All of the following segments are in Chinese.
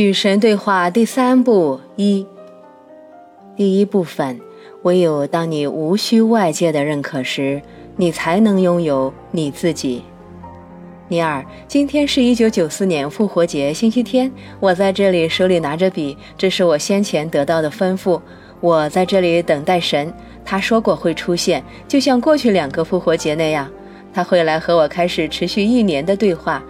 与神对话第三部一，第一部分：唯有当你无需外界的认可时，你才能拥有你自己。尼尔，今天是一九九四年复活节星期天，我在这里手里拿着笔，这是我先前得到的吩咐。我在这里等待神，他说过会出现，就像过去两个复活节那样，他会来和我开始持续一年的对话。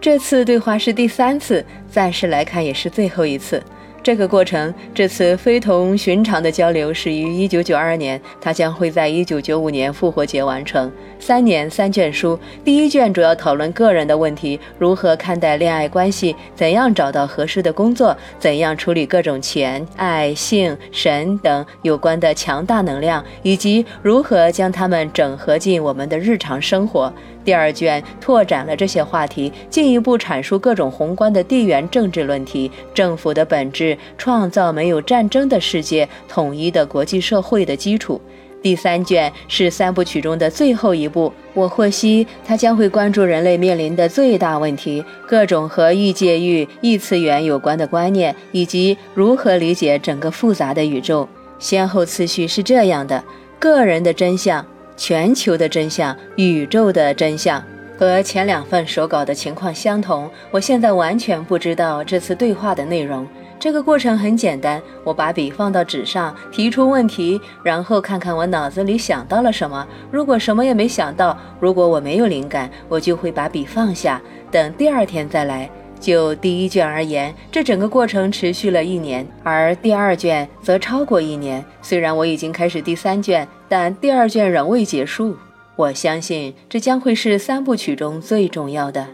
这次对话是第三次，暂时来看也是最后一次。这个过程，这次非同寻常的交流始于1992年，它将会在1995年复活节完成。三年三卷书，第一卷主要讨论个人的问题，如何看待恋爱关系，怎样找到合适的工作，怎样处理各种钱、爱、性、神等有关的强大能量，以及如何将它们整合进我们的日常生活。第二卷拓展了这些话题，进一步阐述各种宏观的地缘政治论题、政府的本质、创造没有战争的世界、统一的国际社会的基础。第三卷是三部曲中的最后一部，我获悉它将会关注人类面临的最大问题，各种和异界域、异次元有关的观念，以及如何理解整个复杂的宇宙。先后次序是这样的：个人的真相。全球的真相，宇宙的真相，和前两份手稿的情况相同。我现在完全不知道这次对话的内容。这个过程很简单，我把笔放到纸上，提出问题，然后看看我脑子里想到了什么。如果什么也没想到，如果我没有灵感，我就会把笔放下，等第二天再来。就第一卷而言，这整个过程持续了一年，而第二卷则超过一年。虽然我已经开始第三卷，但第二卷仍未结束。我相信这将会是三部曲中最重要的。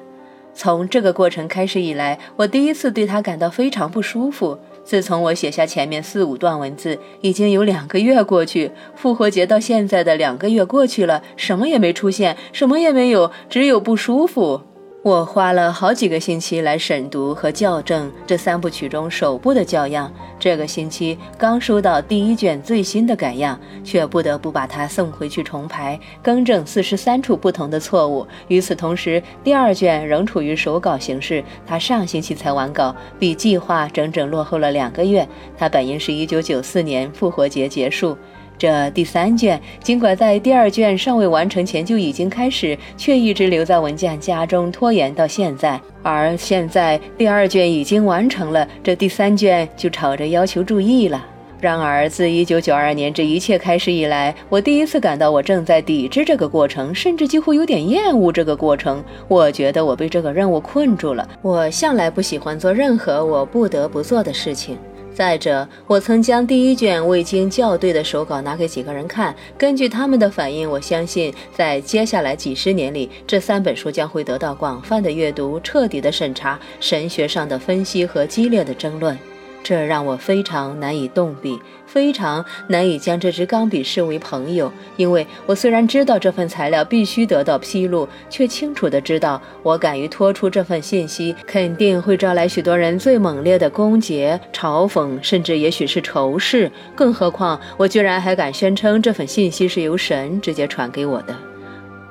从这个过程开始以来，我第一次对它感到非常不舒服。自从我写下前面四五段文字，已经有两个月过去。复活节到现在的两个月过去了，什么也没出现，什么也没有，只有不舒服。我花了好几个星期来审读和校正这三部曲中首部的校样。这个星期刚收到第一卷最新的改样，却不得不把它送回去重排，更正四十三处不同的错误。与此同时，第二卷仍处于手稿形式，它上星期才完稿，比计划整整落后了两个月。它本应是一九九四年复活节结束。这第三卷，尽管在第二卷尚未完成前就已经开始，却一直留在文件夹中拖延到现在。而现在第二卷已经完成了，这第三卷就吵着要求注意了。然而，自1992年这一切开始以来，我第一次感到我正在抵制这个过程，甚至几乎有点厌恶这个过程。我觉得我被这个任务困住了。我向来不喜欢做任何我不得不做的事情。再者，我曾将第一卷未经校对的手稿拿给几个人看，根据他们的反应，我相信在接下来几十年里，这三本书将会得到广泛的阅读、彻底的审查、神学上的分析和激烈的争论。这让我非常难以动笔，非常难以将这支钢笔视为朋友。因为我虽然知道这份材料必须得到披露，却清楚地知道，我敢于托出这份信息，肯定会招来许多人最猛烈的攻讦、嘲讽，甚至也许是仇视。更何况，我居然还敢宣称这份信息是由神直接传给我的。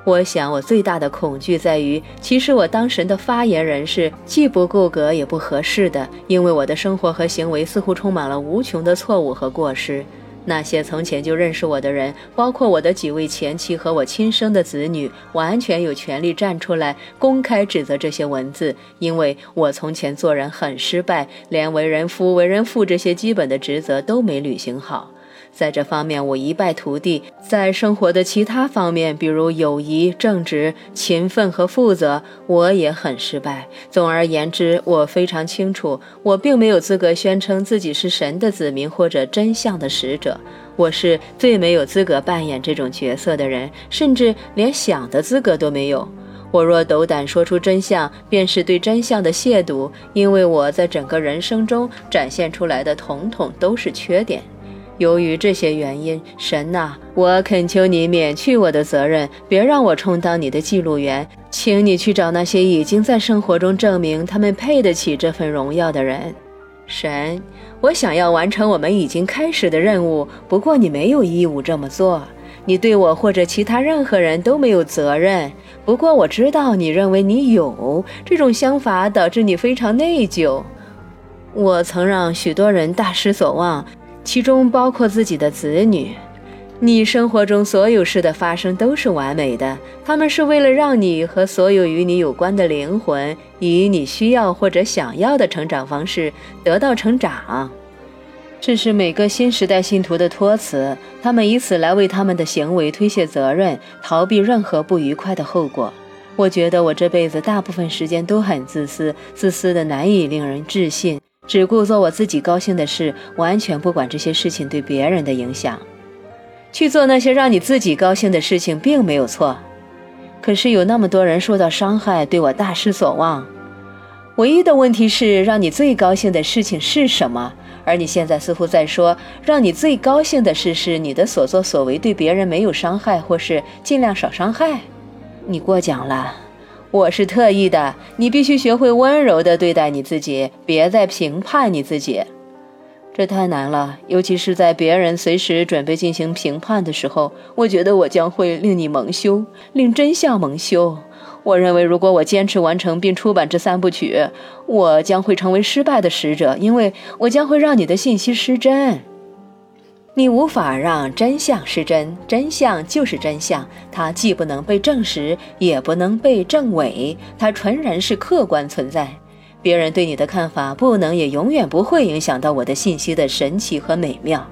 我想，我最大的恐惧在于，其实我当时的发言人是既不够格也不合适的，因为我的生活和行为似乎充满了无穷的错误和过失。那些从前就认识我的人，包括我的几位前妻和我亲生的子女，完全有权利站出来公开指责这些文字，因为我从前做人很失败，连为人夫、为人父这些基本的职责都没履行好。在这方面，我一败涂地。在生活的其他方面，比如友谊、正直、勤奋和负责，我也很失败。总而言之，我非常清楚，我并没有资格宣称自己是神的子民或者真相的使者。我是最没有资格扮演这种角色的人，甚至连想的资格都没有。我若斗胆说出真相，便是对真相的亵渎，因为我在整个人生中展现出来的统统都是缺点。由于这些原因，神呐，我恳求你免去我的责任，别让我充当你的记录员，请你去找那些已经在生活中证明他们配得起这份荣耀的人。神，我想要完成我们已经开始的任务，不过你没有义务这么做，你对我或者其他任何人都没有责任。不过我知道你认为你有这种想法，导致你非常内疚。我曾让许多人大失所望，其中包括自己的子女。你生活中所有事的发生都是完美的，他们是为了让你和所有与你有关的灵魂以你需要或者想要的成长方式得到成长。这是每个新时代信徒的托词，他们以此来为他们的行为推卸责任，逃避任何不愉快的后果。我觉得我这辈子大部分时间都很自私，自私的难以令人置信，只顾做我自己高兴的事，完全不管这些事情对别人的影响。去做那些让你自己高兴的事情，并没有错。可是有那么多人受到伤害，对我大失所望。唯一的问题是，让你最高兴的事情是什么？而你现在似乎在说，让你最高兴的事是你的所作所为对别人没有伤害，或是尽量少伤害。你过奖了，我是特意的。你必须学会温柔地对待你自己，别再评判你自己。这太难了，尤其是在别人随时准备进行评判的时候。我觉得我将会令你蒙羞，令真相蒙羞。我认为，如果我坚持完成并出版这三部曲，我将会成为失败的使者，因为我将会让你的信息失真。你无法让真相失真，真相就是真相，它既不能被证实，也不能被证伪，它纯然是客观存在。别人对你的看法不能也永远不会影响到我的信息的神奇和美妙。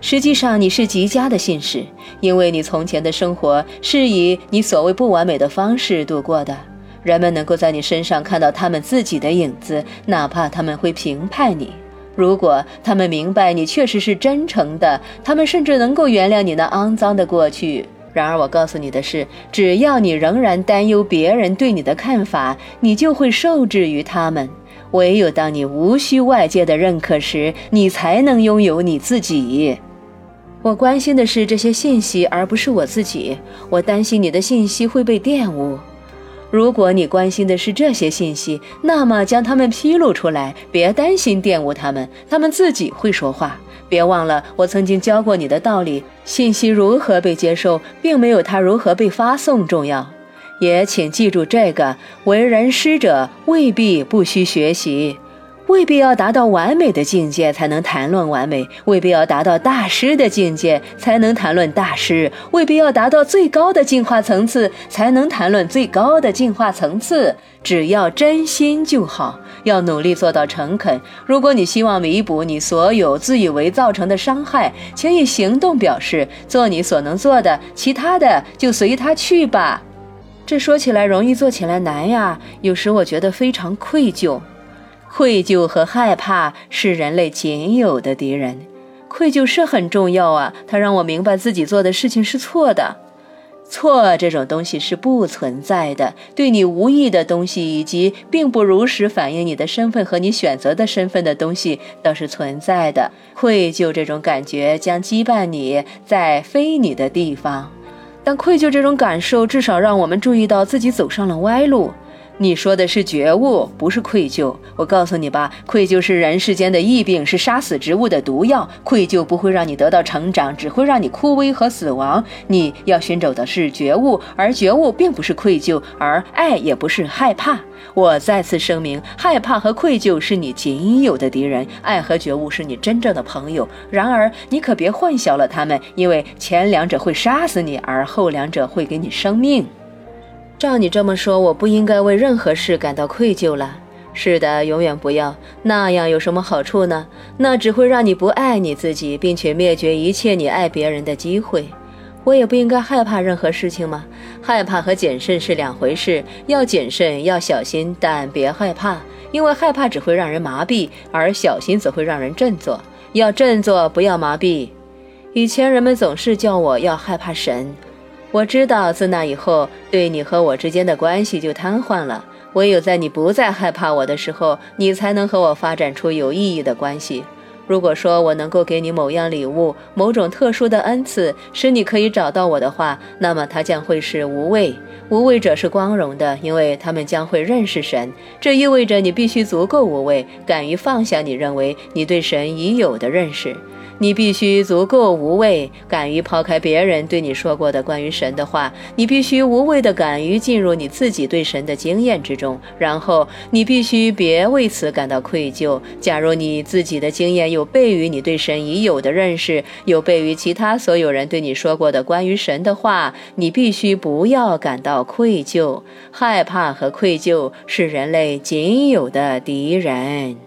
实际上，你是极佳的信使，因为你从前的生活是以你所谓不完美的方式度过的。人们能够在你身上看到他们自己的影子，哪怕他们会评判你。如果他们明白你确实是真诚的，他们甚至能够原谅你那肮脏的过去。然而，我告诉你的是，只要你仍然担忧别人对你的看法，你就会受制于他们。唯有当你无需外界的认可时，你才能拥有你自己。我关心的是这些信息，而不是我自己。我担心你的信息会被玷污。如果你关心的是这些信息，那么将它们披露出来，别担心玷污他们，他们自己会说话。别忘了，我曾经教过你的道理：信息如何被接受，并没有它如何被发送重要。也请记住这个：为人师者未必不需学习。未必要达到完美的境界才能谈论完美，未必要达到大师的境界才能谈论大师，未必要达到最高的进化层次才能谈论最高的进化层次。只要真心就好，要努力做到诚恳。如果你希望弥补你所有自以为造成的伤害，请以行动表示，做你所能做的，其他的就随他去吧。这说起来容易，做起来难呀。有时我觉得非常愧疚。愧疚和害怕是人类仅有的敌人。愧疚是很重要啊，它让我明白自己做的事情是错的。错这种东西是不存在的，对你无益的东西以及并不如实反映你的身份和你选择的身份的东西倒是存在的。愧疚这种感觉将羁绊你在非你的地方，但愧疚这种感受至少让我们注意到自己走上了歪路。你说的是觉悟，不是愧疚。我告诉你吧，愧疚是人世间的疫病，是杀死植物的毒药。愧疚不会让你得到成长，只会让你枯萎和死亡。你要寻找的是觉悟，而觉悟并不是愧疚，而爱也不是害怕。我再次声明，害怕和愧疚是你仅有的敌人，爱和觉悟是你真正的朋友。然而，你可别混淆了他们，因为前两者会杀死你，而后两者会给你生命。照你这么说，我不应该为任何事感到愧疚了。是的，永远不要那样。有什么好处呢？那只会让你不爱你自己，并且灭绝一切你爱别人的机会。我也不应该害怕任何事情吗？害怕和谨慎是两回事。要谨慎，要小心，但别害怕，因为害怕只会让人麻痹，而小心则会让人振作。要振作，不要麻痹。以前人们总是叫我要害怕神。我知道，自那以后，对你和我之间的关系就瘫痪了。唯有在你不再害怕我的时候，你才能和我发展出有意义的关系。如果说我能够给你某样礼物、某种特殊的恩赐，使你可以找到我的话，那么它将会是无畏。无畏者是光荣的，因为他们将会认识神。这意味着你必须足够无畏，敢于放下你认为你对神已有的认识。你必须足够无畏，敢于抛开别人对你说过的关于神的话。你必须无畏的敢于进入你自己对神的经验之中。然后，你必须别为此感到愧疚。假如你自己的经验有悖于你对神已有的认识，有悖于其他所有人对你说过的关于神的话，你必须不要感到愧疚。害怕和愧疚是人类仅有的敌人。